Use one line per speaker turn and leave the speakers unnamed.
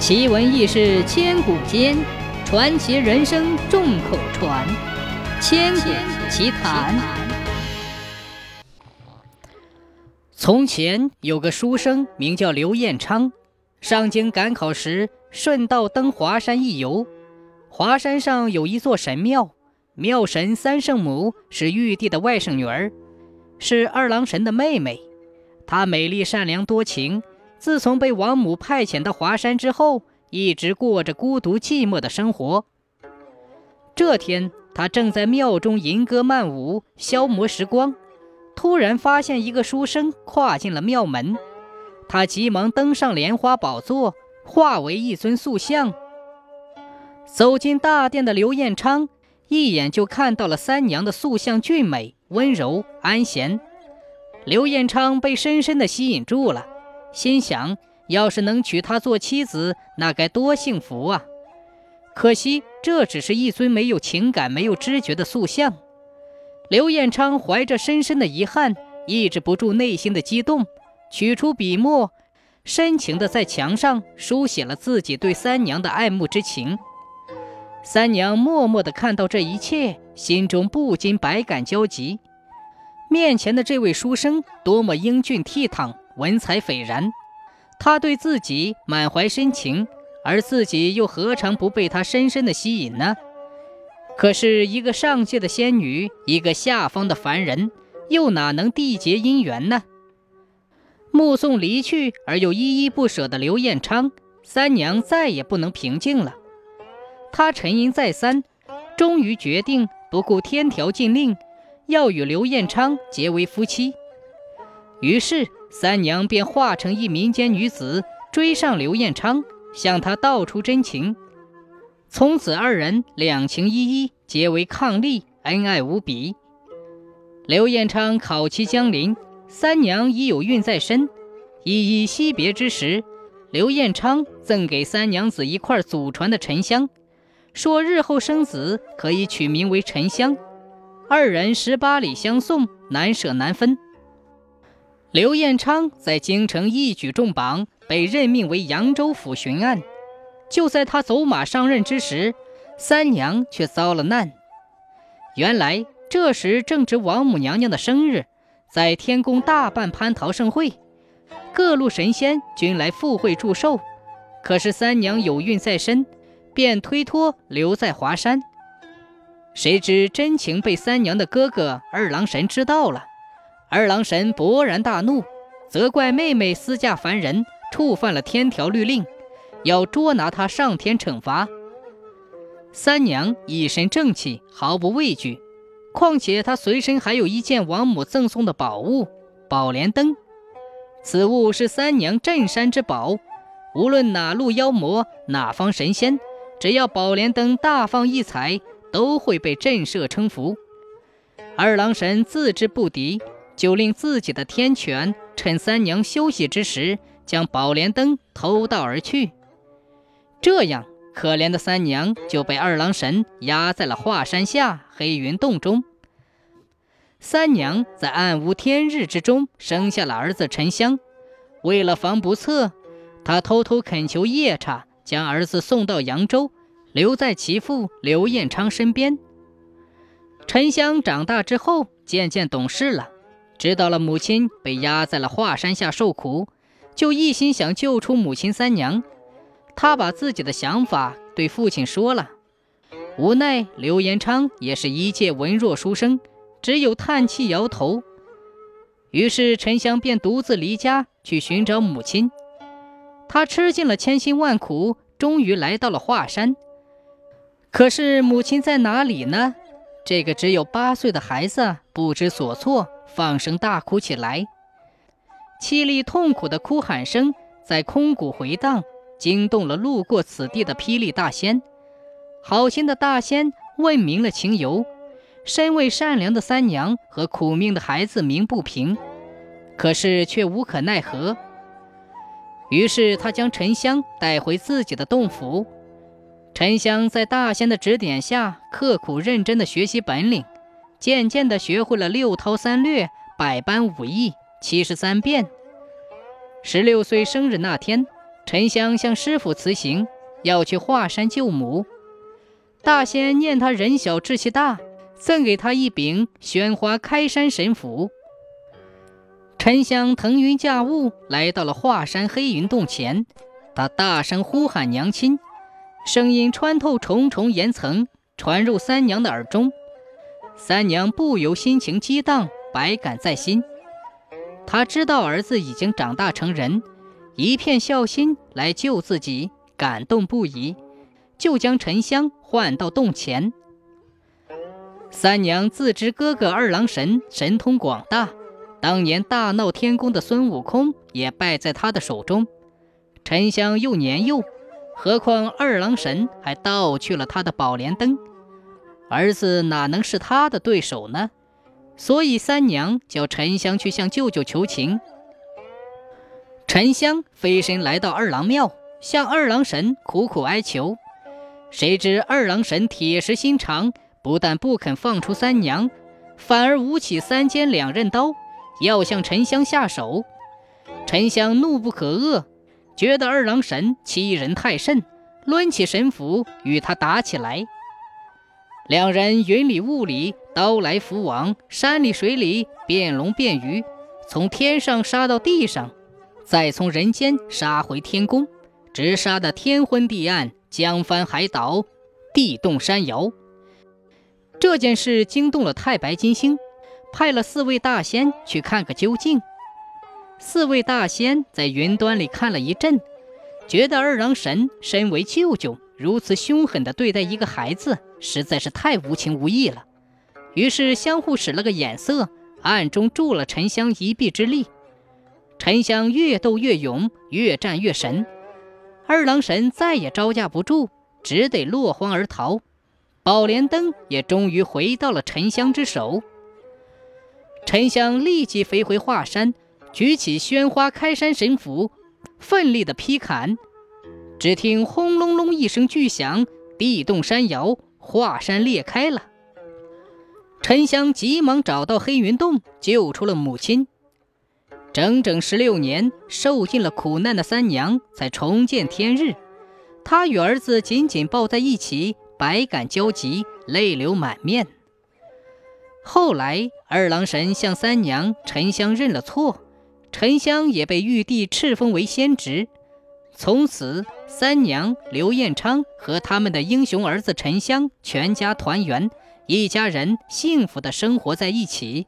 奇闻异事千古间，传奇人生众口传。千古奇谈。从前有个书生名叫刘彦昌，上京赶考时顺道登华山一游。华山上有一座神庙，庙神三圣母是玉帝的外甥女儿，是二郎神的妹妹。她美丽善良多情。自从被王母派遣到华山之后，一直过着孤独寂寞的生活。这天，他正在庙中吟歌漫舞，消磨时光，突然发现一个书生跨进了庙门。他急忙登上莲花宝座，化为一尊塑像。走进大殿的刘彦昌，一眼就看到了三娘的塑像，俊美、温柔、安闲。刘彦昌被深深的吸引住了。心想，要是能娶她做妻子，那该多幸福啊！可惜，这只是一尊没有情感、没有知觉的塑像。刘彦昌怀着深深的遗憾，抑制不住内心的激动，取出笔墨，深情地在墙上书写了自己对三娘的爱慕之情。三娘默默地看到这一切，心中不禁百感交集。面前的这位书生，多么英俊倜傥！文采斐然，他对自己满怀深情，而自己又何尝不被他深深的吸引呢？可是，一个上界的仙女，一个下方的凡人，又哪能缔结姻缘呢？目送离去而又依依不舍的刘彦昌，三娘再也不能平静了。她沉吟再三，终于决定不顾天条禁令，要与刘彦昌结为夫妻。于是。三娘便化成一民间女子，追上刘彦昌，向他道出真情。从此，二人两情依依，结为伉俪，恩爱无比。刘彦昌考期将临，三娘已有孕在身。依依惜别之时，刘彦昌赠给三娘子一块祖传的沉香，说日后生子可以取名为沉香。二人十八里相送，难舍难分。刘彦昌在京城一举重榜，被任命为扬州府巡按。就在他走马上任之时，三娘却遭了难。原来这时正值王母娘娘的生日，在天宫大办蟠桃盛会，各路神仙均来赴会祝寿。可是三娘有孕在身，便推脱留在华山。谁知真情被三娘的哥哥二郎神知道了。二郎神勃然大怒，责怪妹妹私嫁凡人，触犯了天条律令，要捉拿她上天惩罚。三娘一身正气，毫不畏惧，况且她随身还有一件王母赠送的宝物——宝莲灯。此物是三娘镇山之宝，无论哪路妖魔，哪方神仙，只要宝莲灯大放异彩，都会被震慑称服。二郎神自知不敌。就令自己的天犬趁三娘休息之时，将宝莲灯偷盗而去。这样，可怜的三娘就被二郎神压在了华山下黑云洞中。三娘在暗无天日之中生下了儿子沉香。为了防不测，她偷偷恳求夜叉将儿子送到扬州，留在其父刘彦昌身边。沉香长大之后，渐渐懂事了。知道了母亲被压在了华山下受苦，就一心想救出母亲三娘。他把自己的想法对父亲说了，无奈刘延昌也是一介文弱书生，只有叹气摇头。于是沉香便独自离家去寻找母亲。他吃尽了千辛万苦，终于来到了华山。可是母亲在哪里呢？这个只有八岁的孩子不知所措。放声大哭起来，凄厉痛苦的哭喊声在空谷回荡，惊动了路过此地的霹雳大仙。好心的大仙问明了情由，身为善良的三娘和苦命的孩子鸣不平，可是却无可奈何。于是他将沉香带回自己的洞府。沉香在大仙的指点下，刻苦认真的学习本领。渐渐地学会了六韬三略、百般武艺、七十三变。十六岁生日那天，沉香向师傅辞行，要去华山救母。大仙念他人小志气大，赠给他一柄宣花开山神斧。沉香腾云驾雾来到了华山黑云洞前，他大声呼喊娘亲，声音穿透重重岩层，传入三娘的耳中。三娘不由心情激荡，百感在心。她知道儿子已经长大成人，一片孝心来救自己，感动不已，就将沉香唤到洞前。三娘自知哥哥二郎神神通广大。当年大闹天宫的孙悟空也败在他的手中，沉香又年幼，何况二郎神还盗去了他的宝莲灯，儿子哪能是他的对手呢？所以三娘叫沉香去向舅舅求情。沉香飞身来到二郎庙，向二郎神苦苦哀求，谁知二郎神铁石心肠，不但不肯放出三娘，反而舞起三尖两刃刀。要向沉香下手，沉香怒不可遏，觉得二郎神欺人太甚，抡起神斧与他打起来。两人云里雾里，刀来斧往，山里水里，变龙变鱼，从天上杀到地上，再从人间杀回天宫，直杀得天昏地暗，江翻海倒，地动山摇。这件事惊动了太白金星。派了四位大仙去看个究竟。四位大仙在云端里看了一阵，觉得二郎神身为舅舅，如此凶狠地对待一个孩子，实在是太无情无义了。于是相互使了个眼色，暗中助了沉香一臂之力。沉香越斗越勇，越战越神。二郎神再也招架不住，只得落荒而逃。宝莲灯也终于回到了沉香之手。沉香立即飞回华山，举起宣花开山神斧，奋力的劈砍。只听轰隆隆一声巨响，地动山摇，华山裂开了。沉香急忙找到黑云洞，救出了母亲。整整十六年，受尽了苦难的三娘才重见天日。她与儿子紧紧抱在一起，百感交集，泪流满面。后来，二郎神向三娘沉香认了错，沉香也被玉帝敕封为仙职。从此，三娘刘彦昌和他们的英雄儿子沉香全家团圆，一家人幸福的生活在一起。